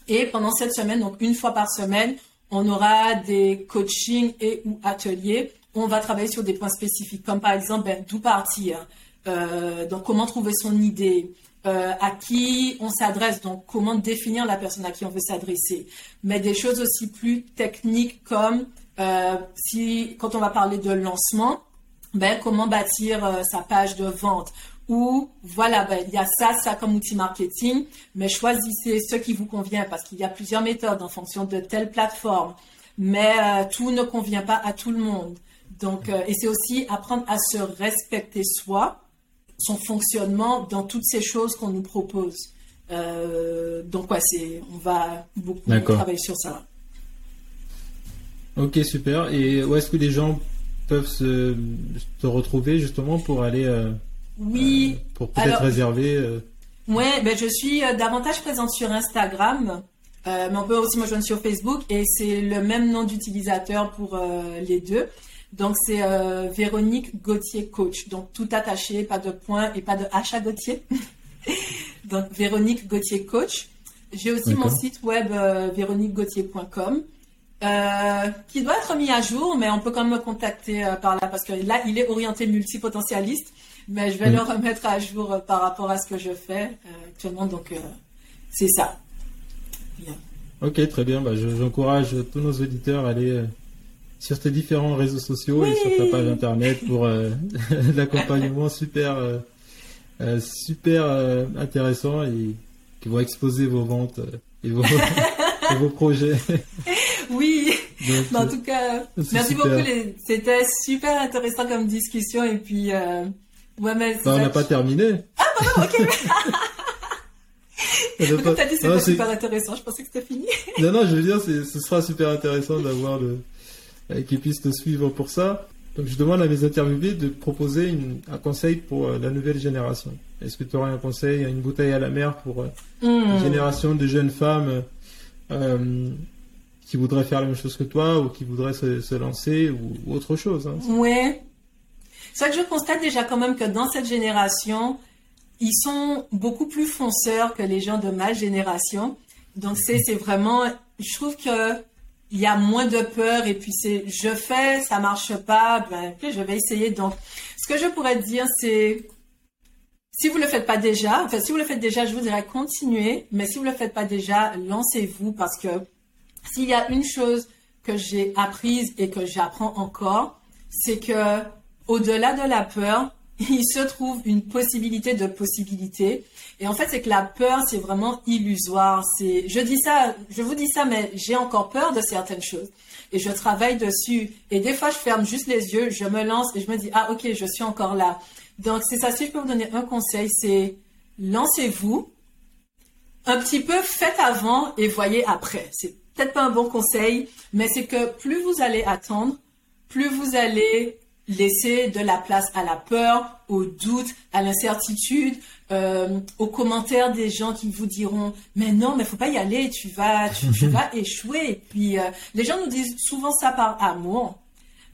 Et pendant cette semaine, donc une fois par semaine, on aura des coachings et ou ateliers où on va travailler sur des points spécifiques, comme par exemple ben, d'où partir, donc comment trouver son idée, euh, à qui on s'adresse, donc comment définir la personne à qui on veut s'adresser. Mais des choses aussi plus techniques comme euh, si quand on va parler de lancement, ben comment bâtir euh, sa page de vente ou voilà, ben, il y a ça, ça comme outil marketing, mais choisissez ce qui vous convient parce qu'il y a plusieurs méthodes en fonction de telle plateforme, mais tout ne convient pas à tout le monde. Donc, et c'est aussi apprendre à se respecter soi son fonctionnement dans toutes ces choses qu'on nous propose. Euh, donc, ouais, c'est, on va beaucoup travailler sur ça. Ok, super. Et où est-ce que les gens peuvent se, retrouver justement pour aller. Euh, oui. Euh, pour peut-être réserver. Oui, ben, je suis davantage présente sur Instagram. mais on peut aussi me joindre sur Facebook et c'est le même nom d'utilisateur pour les deux. Donc, c'est euh, Véronique Gauthier Coach. Donc, tout attaché, pas de point et pas de H à Gauthier. Donc, Véronique Gauthier Coach. J'ai aussi mon site web euh, véroniquegauthier.com euh, qui doit être mis à jour, mais on peut quand même me contacter par là parce que là, il est orienté multipotentialiste, mais je vais le remettre à jour par rapport à ce que je fais actuellement. Donc, c'est ça. Ok, très bien. Bah, j'encourage tous nos auditeurs à aller sur tes différents réseaux sociaux et sur ta page internet pour euh, l'accompagnement super, euh, euh, super intéressant et qui vont exposer vos ventes et vos, vos projets. Oui, en tout cas, merci beaucoup. C'était super intéressant comme discussion et puis, ouais, mais bah, on n'a pas terminé. Ah, pardon, ok. Comme t'as dit, c'était super intéressant. Je pensais que c'était fini. non, non, je veux dire, ce sera super intéressant d'avoir le, qui puissent te suivre pour ça. Donc je demande à mes interviewés de proposer un conseil pour euh, la nouvelle génération. Est-ce que tu aurais un conseil, une bouteille à la mer pour euh, une hmm. génération de jeunes femmes euh, qui voudraient faire la même chose que toi ou qui voudraient se, lancer ou, autre chose hein? Oui. C'est vrai que je constate déjà quand même que dans cette génération, ils sont beaucoup plus fonceurs que les gens de ma génération. Donc c'est vraiment, je trouve que il y a moins de peur et puis c'est je fais, ça marche pas, ben je vais essayer. Donc, ce que je pourrais dire, c'est si vous le faites pas déjà, enfin si vous le faites déjà, je vous dirais continuez, mais si vous le faites pas déjà, lancez-vous parce que s'il y a une chose que j'ai apprise et que j'apprends encore, c'est que au-delà de la peur, il se trouve une possibilité de possibilité. Et en fait, c'est que la peur, c'est vraiment illusoire. C'est, je dis ça, je vous dis ça, mais j'ai encore peur de certaines choses. Et je travaille dessus. Et des fois, je ferme juste les yeux, je me lance et je me dis, ah, ok, je suis encore là. Donc, c'est ça. Si je peux vous donner un conseil, c'est lancez-vous. Un petit peu, faites avant et voyez après. C'est peut-être pas un bon conseil, mais c'est que plus vous allez attendre, plus vous allez laisser de la place à la peur, au doute, à l'incertitude, euh, aux commentaires des gens qui vous diront mais non mais faut pas y aller, tu vas tu, vas échouer. puis euh, les gens nous disent souvent ça par amour,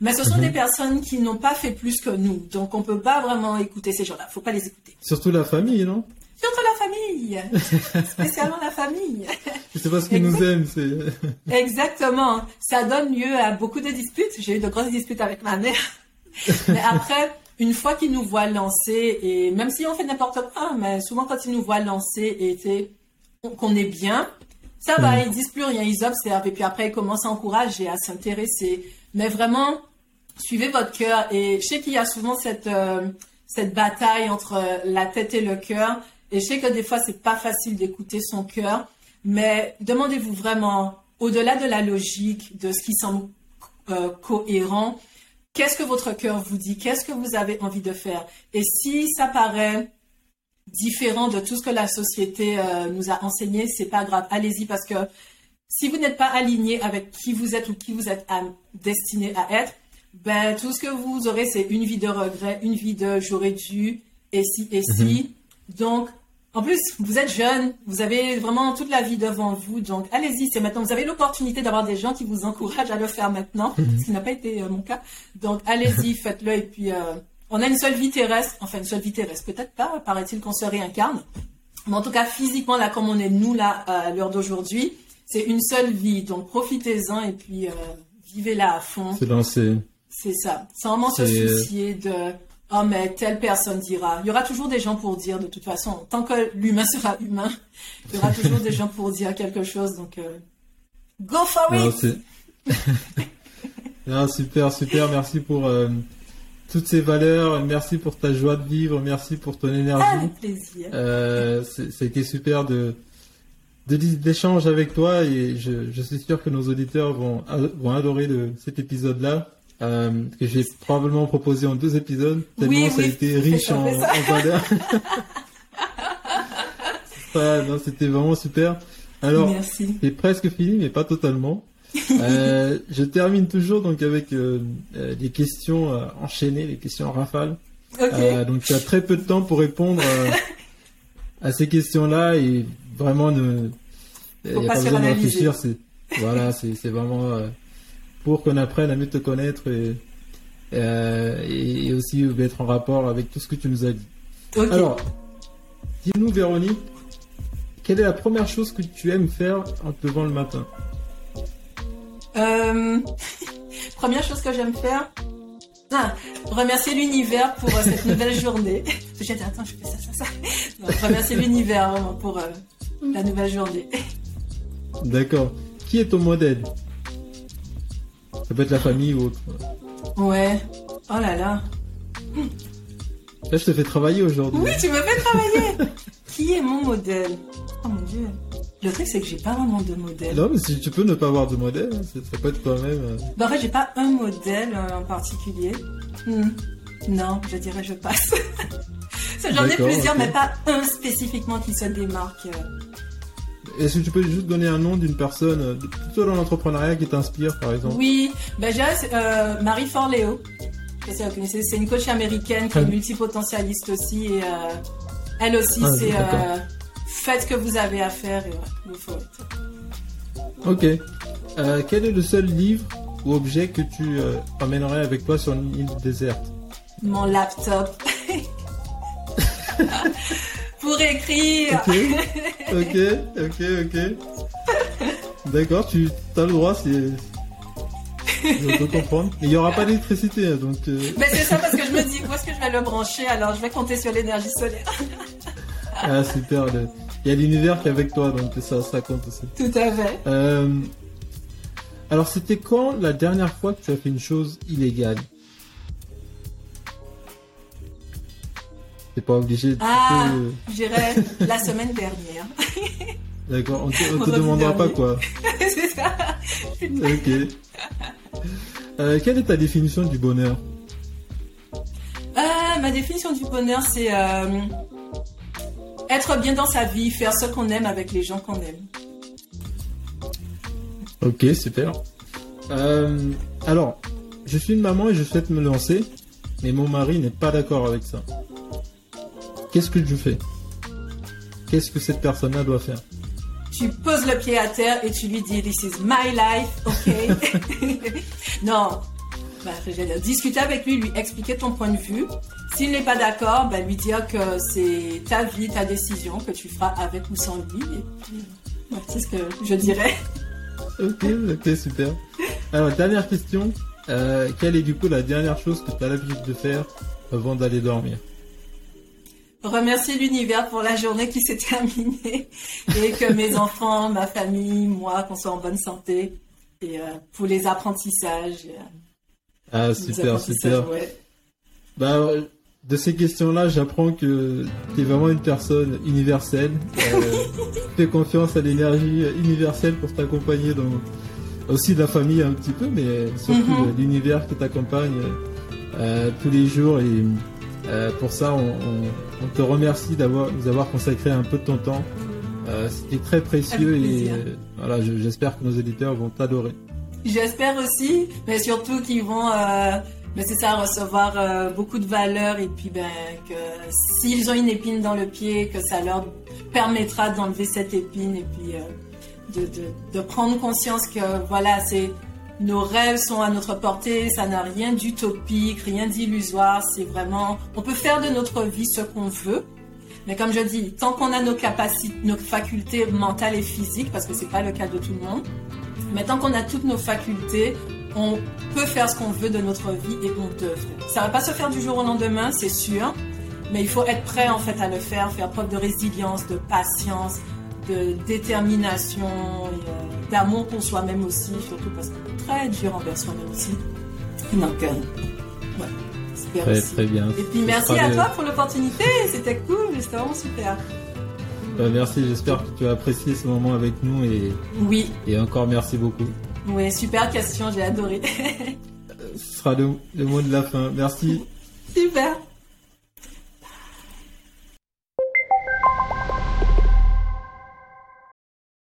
mais ce sont mhm. des personnes qui n'ont pas fait plus que nous, donc on peut pas vraiment écouter ces gens-là. Faut pas les écouter. Surtout la famille, non? Surtout la famille, spécialement la famille. C'est parce qu'ils nous aiment. Exactement. Ça donne lieu à beaucoup de disputes. J'ai eu de grosses disputes avec ma mère mais après, une fois qu'ils nous voient lancer, et même si on fait n'importe quoi, mais souvent quand ils nous voient lancer et qu'on est bien, ça va, mm. ils disent plus rien, ils observent, et puis après ils commencent à encourager, à s'intéresser. Mais vraiment, suivez votre cœur, et je sais qu'il y a souvent cette, euh, cette bataille entre la tête et le cœur, et je sais que des fois c'est pas facile d'écouter son cœur, mais demandez-vous vraiment, au-delà de la logique, de ce qui semble euh, cohérent, Qu'est-ce que votre cœur vous dit? Qu'est-ce que vous avez envie de faire? Et si ça paraît différent de tout ce que la société euh, nous a enseigné, c'est pas grave. Allez-y parce que si vous n'êtes pas aligné avec qui vous êtes ou qui vous êtes destiné à être, ben tout ce que vous aurez, c'est une vie de regret, une vie de j'aurais dû et si et si. Mhm. Donc en plus, vous êtes jeune, vous avez vraiment toute la vie devant vous, donc allez-y, c'est maintenant. Vous avez l'opportunité d'avoir des gens qui vous encouragent à le faire maintenant, ce qui n'a pas été euh, mon cas. Donc allez-y, faites-le. Et puis, euh, on a une seule vie terrestre, enfin une seule vie terrestre, peut-être pas, paraît-il qu'on se réincarne. Mais en tout cas, physiquement, là, comme on est nous, là, à l'heure d'aujourd'hui, c'est une seule vie. Donc profitez-en et puis euh, vivez-la à fond. C'est lancé. C'est ça. Sans vraiment se soucier de oh mais telle personne dira. Il y aura toujours des gens pour dire de toute façon. Tant que l'humain sera humain, il y aura toujours des gens pour dire quelque chose. Donc euh, go for it. Non, super, super. Merci pour euh, toutes ces valeurs. Merci pour ta joie de vivre. Merci pour ton énergie. Avec plaisir. Euh, C'était super de d'échange avec toi et je, je suis sûr que nos auditeurs vont, adorer le, cet épisode-là. Euh, que j'ai probablement proposé en deux épisodes, tellement Oui, ça oui, a été riche en, en non, C'était vraiment super. Alors, c'est presque fini, mais pas totalement. Euh, je termine toujours donc avec euh, euh, des questions enchaînées, les questions en rafale. Donc tu as très peu de temps pour répondre à ces questions-là et vraiment ne il n'y a pas pas besoin de réfléchir. Voilà, c'est vraiment pour qu'on apprenne à mieux te connaître et, euh, et, et aussi être en rapport avec tout ce que tu nous as dit. Alors, dis-nous Véronique, quelle est la première chose que tu aimes faire en te levant le matin? Euh, première chose que j'aime faire. Ah, remercier l'univers pour euh, cette nouvelle journée. J'ai dit, attends, je fais ça, ça, ça. Non, remercier l'univers pour euh, la nouvelle journée. D'accord. Qui est ton modèle? Ça peut être la famille ou autre. Ouais. Oh là là. Là, je te fais travailler aujourd'hui. Oui, tu me fais travailler. Qui est mon modèle? Oh mon dieu. Le truc, c'est que j'ai pas vraiment de modèle. Non, mais si tu peux ne pas avoir de modèle, hein, ça, peut être toi-même. euh. Bah, en fait, j'ai pas un modèle euh, en particulier. Hmm. Non, je dirais je passe. J'en ai plusieurs, mais pas un spécifiquement qui se démarque. Est-ce que tu peux juste donner un nom d'une personne, euh, plutôt dans l'entrepreneuriat, qui t'inspire, par exemple Oui, ben j'ai euh, Marie Forleo. Je sais pas si vous connaissez, c'est une coach américaine qui est multipotentialiste aussi. Et, euh, elle aussi, Ah, c'est euh, faites ce que vous avez à faire et ouais, for it. Ok. Euh, quel est le seul livre ou objet que tu emmènerais avec toi sur une île déserte? Mon laptop. Pour écrire. Ok, ok, ok, ok. D'accord, tu as le droit, c'est. Je peux comprendre. Mais il n'y aura pas d'électricité, donc. euh, Mais c'est ça parce que je me dis où est-ce que je vais le brancher alors je vais compter sur l'énergie solaire. Ah, super. le- Il y a l'univers qui est avec toi, donc ça, ça compte aussi. Tout à fait. Euh, Alors, c'était quand la dernière fois que tu as fait une chose illégale? T'es pas obligé. tu Ah, je dirais la semaine dernière. D'accord, on te, on te demandera pas quoi. c'est ça. Ok. Euh, quelle est ta définition du bonheur? Euh, ma définition du bonheur, c'est euh, être bien dans sa vie, faire ce qu'on aime avec les gens qu'on aime. Ok, super. Euh, alors, je suis une maman et je souhaite me lancer, mais mon mari n'est pas d'accord avec ça. Qu'est-ce que je fais? Qu'est-ce que cette personne-là doit faire? Tu poses le pied à terre et tu lui dis This is my life, ok Non. Bah, je vais dire, discuter avec lui, lui expliquer ton point de vue. S'il n'est pas d'accord, bah, lui dire que c'est ta vie, ta décision, que tu feras avec ou sans lui. Ouais, c'est ce que je dirais. Ok, ok, super. Alors, dernière question. Euh, quelle est du coup la dernière chose que tu as l'habitude de faire avant d'aller dormir? Remercier l'univers pour la journée qui s'est terminée et que mes enfants, ma famille, moi, qu'on soit en bonne santé et euh, pour les apprentissages. euh, Ah, super, super. ouais. Bah, de ces questions-là, j'apprends que tu es vraiment une personne universelle. Euh, fais confiance à l'énergie universelle pour t'accompagner dans aussi de la famille un petit peu, mais surtout Mhm. de l'univers qui t'accompagne euh, tous les jours. Et euh, pour ça, on, on- on te remercie d'avoir nous avoir consacré un peu de ton temps. Euh, C'était très précieux et euh, voilà, je- j'espère que nos éditeurs vont t'adorer. J'espère aussi, mais surtout qu'ils vont euh, c'est ça, recevoir euh, beaucoup de valeur et puis ben que s'ils ont une épine dans le pied, que ça leur permettra d'enlever cette épine et puis de, de, de, prendre conscience que voilà, c'est nos rêves sont à notre portée, ça n'a rien d'utopique, rien d'illusoire, c'est vraiment on peut faire de notre vie ce qu'on veut. Mais comme je dis, tant qu'on a nos capacités, nos facultés mentales et physiques, parce que c'est pas le cas de tout le monde, mais tant qu'on a toutes nos facultés, on peut faire ce qu'on veut de notre vie et on devrait. Ça va pas se faire du jour au lendemain, c'est sûr, mais il faut être prêt en fait à le faire, faire preuve de résilience, de patience, de détermination, euh, d'amour pour soi-même aussi, surtout parce est très dur envers soi-même aussi. Donc, euh, ouais, super Très, aussi. très bien. Et puis merci à le- toi pour l'opportunité, c'était cool, c'était vraiment super. Bah, merci, j'espère que tu as apprécié ce moment avec nous et, Oui, et encore merci beaucoup. oui, super question, j'ai adoré. Ce sera le, le mot de la fin. Merci. super.